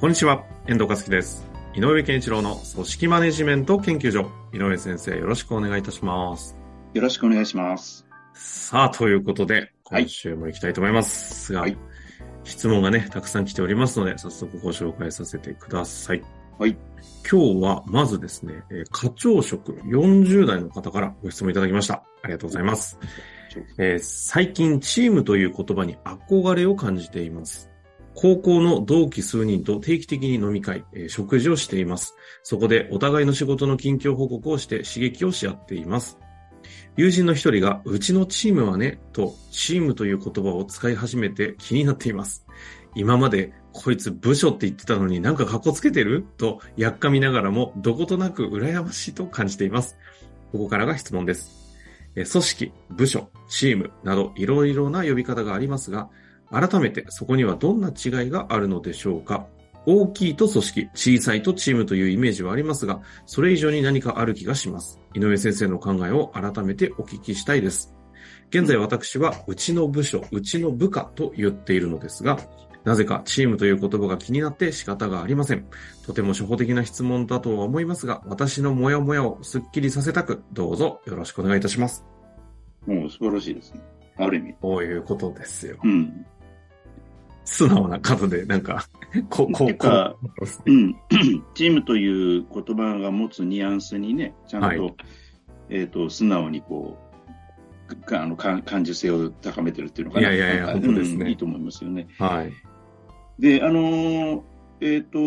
こんにちは、遠藤和樹です。井上健一郎の組織マネジメント研究所。井上先生、よろしくお願いいたします。よろしくお願いします。さあ、ということで、はい今週も行きたいと思いますが、はい質問がね、たくさん来ておりますので、早速ご紹介させてください。はい。今日は、まずですね、えー課長職40代の方からご質問いただきました。ありがとうございます。えー最近、チームという言葉に憧れを感じています。高校の同期数人と定期的に飲み会、えー食事をしています。そこでお互いの仕事の近況報告をして刺激をし合っています。友人の一人が、うちのチームはね、と、チームという言葉を使い始めて気になっています。今まで、こいつ部署って言ってたのになんか格好つけてる？と、やっかみながらも、どことなく羨ましいと感じています。ここからが質問です。組織、部署、チームなどいろいろな呼び方がありますが、改めてそこにはどんな違いがあるのでしょうか？大きいと組織、小さいとチームというイメージはありますが、それ以上に何かある気がします。井上先生の考えを改めてお聞きしたいです。現在私は、うちの部署、うちの部下と言っているのですが、なぜかチームという言葉が気になって仕方がありません。とても初歩的な質問だとは思いますが、私のモヤモヤをスッキリさせたく、どうぞよろしくお願いいたします。もう素晴らしいですね。ある意味。こういうことですよ。うん。素直な方で、なんか、こう、こう、こうん。チームという言葉が持つニュアンスにね、ちゃんと、はいえっ、と、素直にこう、かあのか感受性を高めてるっていうのかな。いやいやいや本当ですねうんいいと思いますよね。はい。で、あのーえっ、と、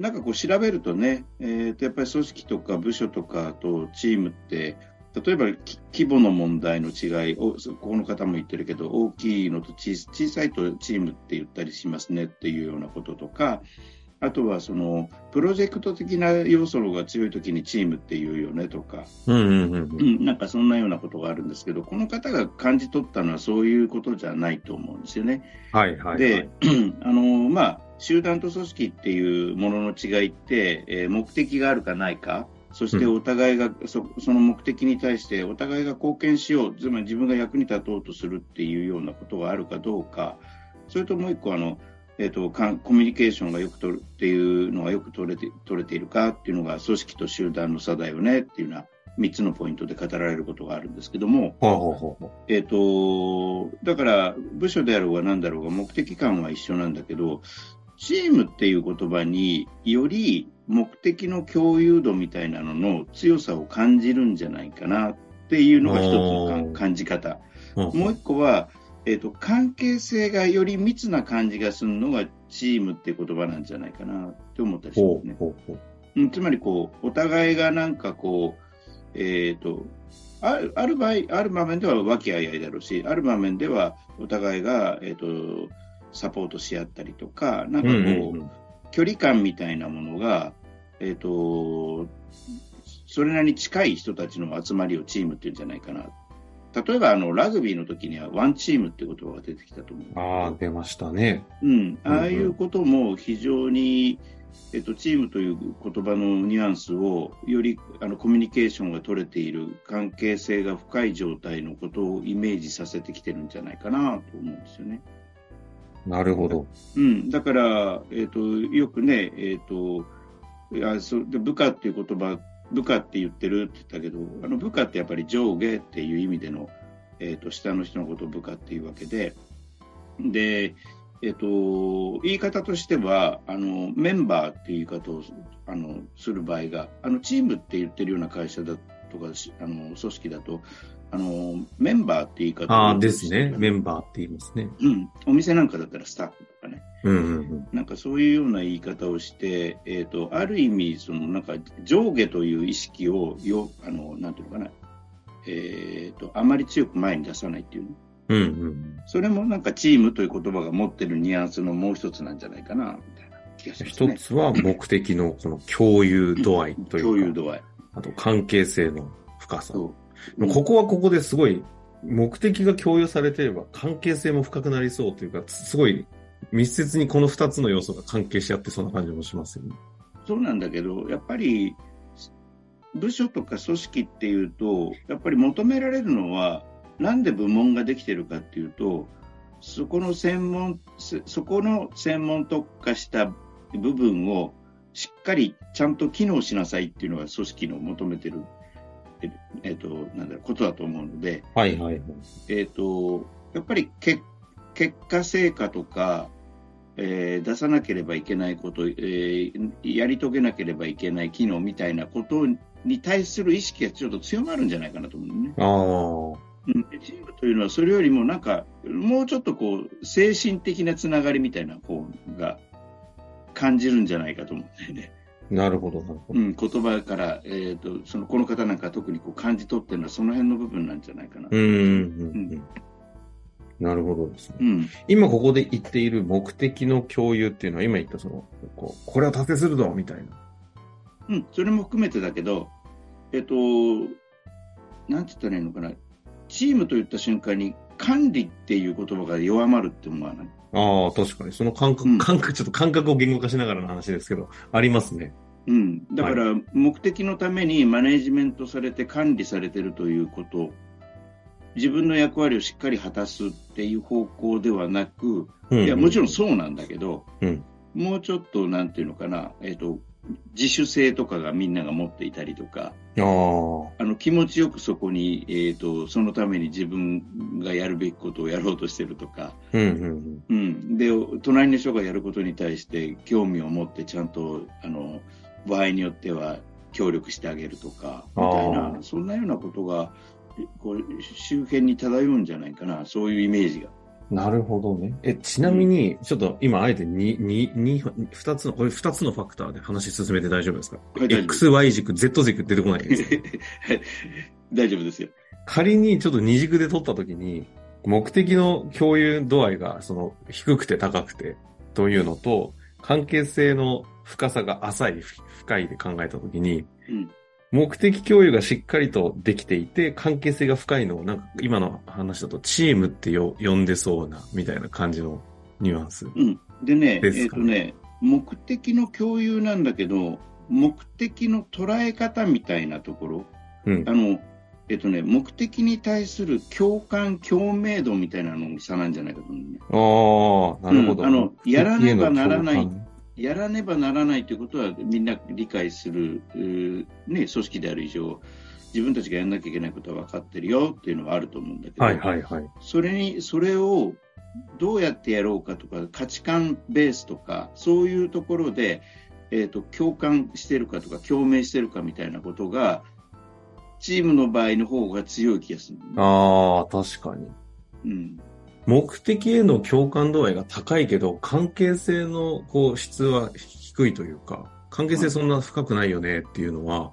なんかこう調べるとね、えっ、と、やっぱり組織とか部署とかとチームって、例えばき規模の問題の違いを、そここの方も言ってるけど、大きいのと小小さいとチームって言ったりしますねっていうようなこととか、あとはその、プロジェクト的な要素が強い時にチームっていうよねとか、なんかそんなようなことがあるんですけど、この方が感じ取ったのはそういうことじゃないと思うんですよね。はいはい、はい。で、あのまあ、集団と組織っていうものの違いって、えー目的があるかないか、そしてお互いが、そその目的に対してお互いが貢献しよう、つまり自分が役に立とうとするっていうようなことがあるかどうか、それともう一個あの、えー、とコミュニケーションがよく取るっていうのがよく取れて取れているかっていうのが組織と集団の差だよねっていうような3つのポイントで語られることがあるんですけども、ほうほうほうほえっ、と、だから部署であろうが何だろうが目的感は一緒なんだけど、チームっていう言葉により目的の共有度みたいなのの強さを感じるんじゃないかなっていうのが一つの感じ方。もう一個は、えっ、と、関係性がより密な感じがするのがチームっていう言葉なんじゃないかなって思ったりしまほすねう。ほうほう。うん、つまりこう、お互いがなんかこう、えっ、と、あるある場合、ある場面では和気あいあいだろうし、ある場面ではお互いが、えっ、と、サポートし合ったりとか、なんかこう、うんうんうん距離感みたいなものが、えっ、と、それなりに近い人たちの集まりをチームっていうんじゃないかな。例えば、あの、ラグビーの時にはワンチームって言葉が出てきたと思う。ああ、出ましたね。うん、ああいうことも非常に、えっと、チームという言葉のニュアンスをよりあのコミュニケーションが取れている関係性が深い状態のことをイメージさせてきてるんじゃないかなと思うんですよね。なるほど。うん、だから、えっと、よくね、えっといやそで部下っていう言葉部下って言ってるって言ったけどあの部下ってやっぱり上下っていう意味での、えっと下の人のことを部下っていうわけでで、えっと言い方としてはあのメンバーっていう言い方をあのする場合があのチームって言ってるような会社だとかあの組織だとあのメンバーって言い方をああ、ですね。メンバーって言いますね。うん、お店なんかだったらスタッフとかねうんうんうん。なんかそういうような言い方をして、えっ、と、ある意味、そのなんか上下という意識をよ、あの、なんていうのかな、えっ、と、あまり強く前に出さないっていうの。ううんうん。それもなんかチームという言葉が持ってるニュアンスのもう一つなんじゃないかな、みたいな気がしますね。一つは目的のこの共有度合いというか、共有度合い。あと関係性の深さ。そう。ここはここですごい、目的が共有されていれば関係性も深くなりそうというか、すごい密接にこの二つの要素が関係し合ってそうな感じもしますよね。そうなんだけど、やっぱり、部署とか組織っていうと、やっぱり求められるのは、なんで部門ができてるかっていうと、そこの専門、そこの専門特化した部分をしっかりちゃんと機能しなさいっていうのが組織の求めてる、ええっと、なんだろう、ことだと思うので、はいはいはい。えっ、と、やっぱりけ結果成果とか、えー出さなければいけないこと、えーやり遂げなければいけない機能みたいなことに対する意識がちょっと強まるんじゃないかなと思うね。ああ。うん、チームというのはそれよりもなんか、もうちょっとこう、精神的なつながりみたいな方が感じるんじゃないかと思うんだよね。なるほど、なるほど。うん、言葉から、えっ、と、その、この方なんか特にこう感じ取ってるのはその辺の部分なんじゃないかな。うん、うん、うん。なるほどですね。うん。今ここで言っている目的の共有っていうのは、今言ったその、こう、これを達成するぞみたいな。うん、それも含めてだけど、えっと、なんて言ったらいいのかな、チームと言った瞬間に、管理っていう言葉が弱まるって思わない？ああ、確かに。その感覚、うん感覚、ちょっと感覚を言語化しながらの話ですけど、ありますね。うん、だから、目的のためにマネジメントされて管理されてるということ、自分の役割をしっかり果たすっていう方向ではなく、うん。いや、もちろんそうなんだけど、うん。もうちょっと、なんていうのかな、えっと、自主性とかがみんなが持っていたりとか。あの気持ちよくそこに、えー、とそのために自分がやるべきことをやろうとしてるとか、うん、うん、うん、で隣の人がやることに対して興味を持ってちゃんとあの場合によっては協力してあげるとかみたいあなーそんなようなことがこう周辺に漂うんじゃないかなそういうイメージが。なるほどね。え、ちなみに、ちょっと今あえてに、に、に、二つの、これ二つのファクターで話進めて大丈夫ですか？はい ?X、Y 軸、Z 軸出てこないですか 大丈夫ですよ。仮にちょっと二軸で取ったときに、目的の共有度合いが、その、低くて高くて、というのと、関係性の深さが浅い、ふ深いで考えたときに、うん目的共有がしっかりとできていて、関係性が深いのを、なんか今の話だとチームってよ呼んでそうな、みたいな感じのニュアンス。うん、でね、えっ、ですかねとね、目的の共有なんだけど、目的の捉え方みたいなところ、うんあ。の、えっ、とね、目的に対する共感、共鳴度みたいなのの差なんじゃないかと思うね。ああ、なるほど。うんあのやらねばならないやらねばならないということはみんな理解する、ね、組織である以上、自分たちがやらなきゃいけないことは分かってるよっていうのはあると思うんだけど、はいはいはい。それに、それをどうやってやろうかとか、価値観ベースとか、そういうところで、えっ、と、共感してるかとか、共鳴してるかみたいなことが、チームの場合の方が強い気がする。ああ、確かに。うん。目的への共感度合いが高いけど、関係性のこう質は低いというか、関係性そんな深くないよねっていうのは、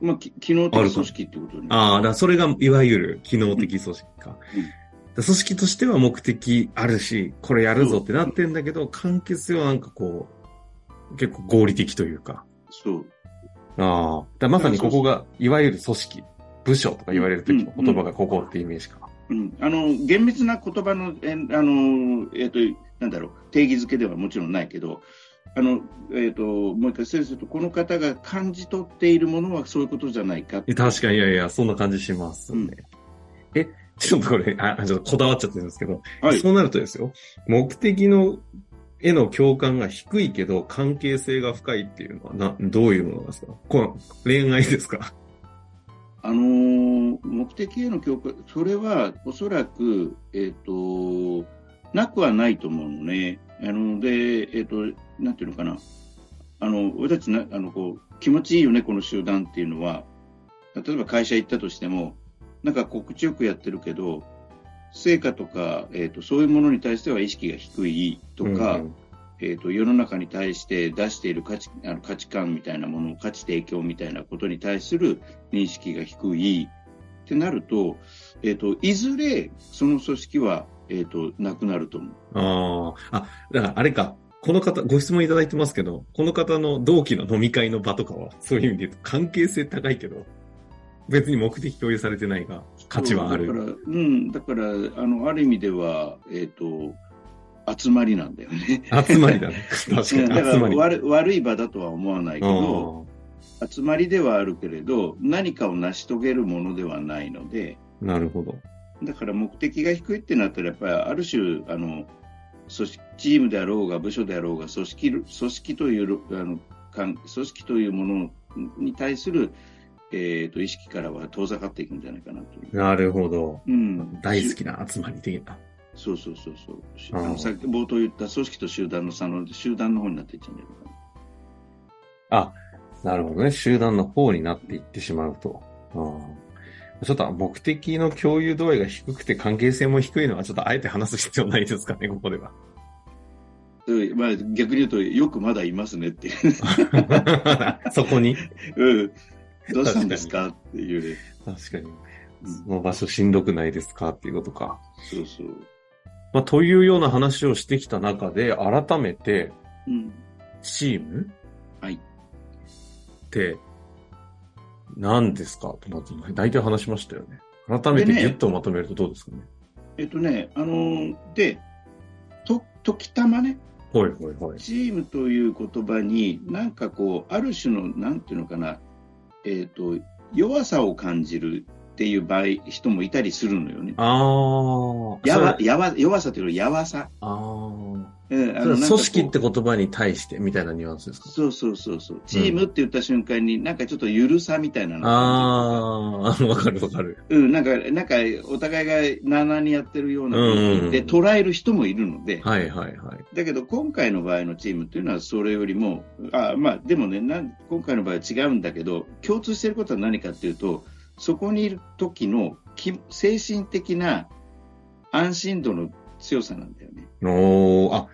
まあ、き機能的組織ってことね。ああ、だそれがいわゆる機能的組織か。うんだ組織としては目的あるし、これやるぞってなってんだけど、関係性はなんかこう、結構合理的というか。そう。ああ、だまさにここが、いわゆる組織、部署とか言われる時の言葉がここってイメージか。うん、あの厳密な言葉の、えあのえっ、と、なんだろう、定義づけではもちろんないけど、あの、えっ、と、もう一回整理すると、この方が感じ取っているものはそういうことじゃないか。え確かに、いやいや、そんな感じしますね。うんえ、ちょっとこれ、あ、ちょっとこだわっちゃってるんですけど、はい。そうなるとですよ、目的のへの共感が低いけど、関係性が深いっていうのは、な、どういうものなんですか？この恋愛ですか？あのー目的への共感、それはおそらく、えっ、と、なくはないと思うのね。あの、で、えっ、と、なんていうのかな。あの、俺たちな、あの、こう、気持ちいいよね、この集団っていうのは、例えば会社行ったとしても、なんか心地よくやってるけど、成果とか、えっ、と、そういうものに対しては意識が低いとか、うんえー、と世の中に対して出している価値あの価値観みたいなもの、価値提供みたいなことに対する認識が低い、ってなると、えっ、と、いずれその組織は、えっ、と、なくなると思う。ああ。あ、だからあれか。この方、ご質問いただいてますけど、この方の同期の飲み会の場とかは、そういう意味で言うと関係性高いけど、別に目的共有されてないが、価値はある。だから、うん、だから、あの、ある意味では、えっ、と、集まりなんだよね。集まりだね。確かに。悪悪い場だとは思わないけど、集まりではあるけれど、何かを成し遂げるものではないので、うんなるほど。だから目的が低いってなったら、やっぱりある種、あの、組織、チームであろうが部署であろうが、組織、組織という、あの、組織というものに対する、えっ、と、意識からは遠ざかっていくんじゃないかなという。なるほど。うん。大好きな集まり的な。そうそうそうそう。しあのさっき冒頭言った組織と集団の差の集団の方になっていっちゃうんじゃないかな。あ、なるほどね。集団の方になっていってしまうと。うんちょっと目的の共有度合いが低くて関係性も低いのはちょっとあえて話す必要ないですかね、ここでは。うんまあ、逆に言うと、よくまだいますねっていう。そこに？うん。どうしたんですかっていうね。確かに。うんその場所しんどくないですかっていうことか。そうそう。まあ、というような話をしてきた中で、改めて、うん。チーム？はい。って、何ですか？と、大体話しましたよね。改めてでねギュッとまとめるとどうですかね？えっとね、あのーで、と、時たまね、はいはいはい。チームという言葉に、なんかこう、ある種の、なんていうのかな、えっ、と、弱さを感じるっていう場合、人もいたりするのよね。ああ。ややわ弱さというのはやわさ。ああ。うんあそれはなんかこう組織って言葉に対してみたいなニュアンスですか？そうそうそうそう。チームって言った瞬間に、なんかちょっとゆるさみたいなのああ、わかるわかる。うん、なんか、なんか、お互いがなあなあにやってるようなで捉える人もいるので、はいはいはい。だけど今回の場合のチームっていうのはそれよりも、あまあでもねなん、今回の場合は違うんだけど、共通していることは何かっていうと、そこにいる時のき精神的な安心度の強さなんだよね。おー、あ、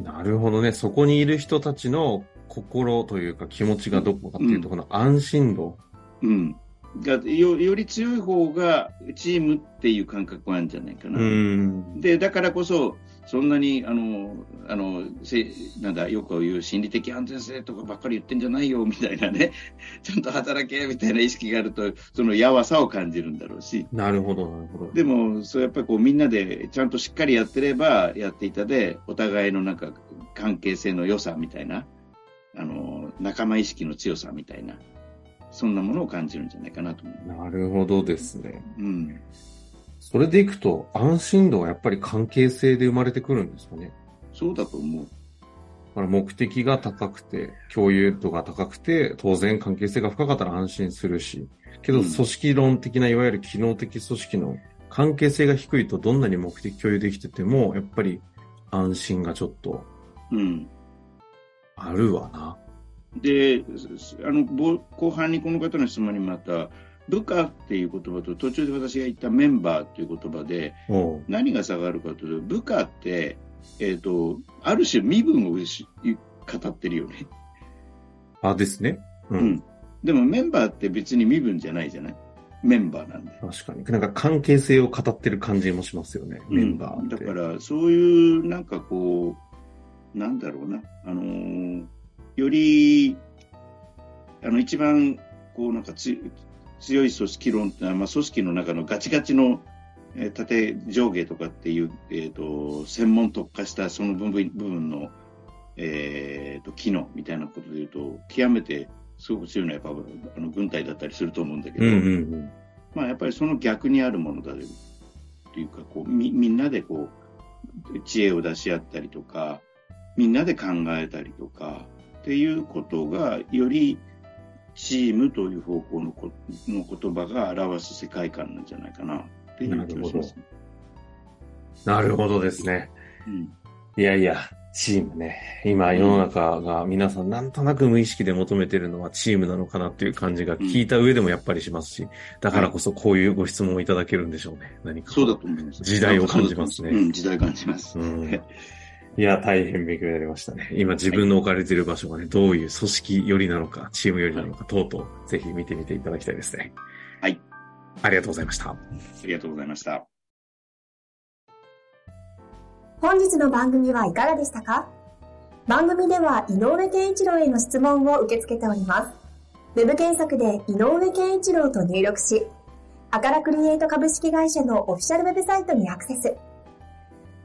なるほどね。そこにいる人たちの心というか気持ちがどこかっていうと、この安心度。うん。がよより強い方がチームっていう感覚があるんじゃないかな。うん。で、だからこそ、そんなに、あの、あの、せなんだ、よく言う心理的安全性とかばっかり言ってんじゃないよ、みたいなね。ちゃんと働け、みたいな意識があると、そのやわさを感じるんだろうし。なるほど、なるほど。でも、そうやっぱりこうみんなでちゃんとしっかりやってれば、やっていたで、お互いのなんか関係性の良さみたいな、あの、仲間意識の強さみたいな、そんなものを感じるんじゃないかなと思う。なるほどですね。うん。それでいくと、安心度はやっぱり関係性で生まれてくるんですかね。そうだと思う。だから目的が高くて、共有度が高くて、当然関係性が深かったら安心するし、けどうん組織論的な、いわゆる機能的組織の関係性が低いとどんなに目的共有できてても、やっぱり安心がちょっとうん。あるわな。で、あの、ぼ後半にこの方の質問にまた、部下っていう言葉と途中で私が言ったメンバーっていう言葉で何が差があるかというと、部下って、えっ、と、ある種身分をし語ってるよね。あ、ですね。う。うんん。でもメンバーって別に身分じゃないじゃない？メンバーなんで。確かに。なんか関係性を語ってる感じもしますよね、メンバーって。だから、そういう、なんかこう、なんだろうな、あのーより、あの、一番、こう、なんかつ強い組織論ってのは、まあ、組織の中のガチガチの、えー縦上下とかっていう、えっ、と、専門特化したその部分部分の、えっ、と、機能みたいなことで言うと、極めてすごく強いのはやっぱ、あの、軍隊だったりすると思うんだけど、うんうんうん。まあ、やっぱりその逆にあるものだというかこうみみんなでこう知恵を出し合ったりとかみんなで考えたりとかっていうことがよりチームという方向のこの言葉が表す世界観なんじゃないかなっていう気がします、ね。なるほどですね。うんいやいや、チームね。今世の中が皆さんなんとなく無意識で求めてるのはチームなのかなっていう感じが聞いた上でもやっぱりしますし、だからこそこういうご質問をいただけるんでしょうね。何か。そうだと思います。時代を感じますねうん、時代を感じます。うん。いや、大変勉強になりましたね。今自分の置かれている場所がね、どういう組織寄りなのか、チーム寄りなのか、等々、ぜひ見てみていただきたいですね。はい。ありがとうございました。ありがとうございました。本日の番組はいかがでしたか？番組では井上健一郎への質問を受け付けております。ウェブ検索で井上健一郎と入力し、アカラクリエイト株式会社のオフィシャルウェブサイトにアクセス。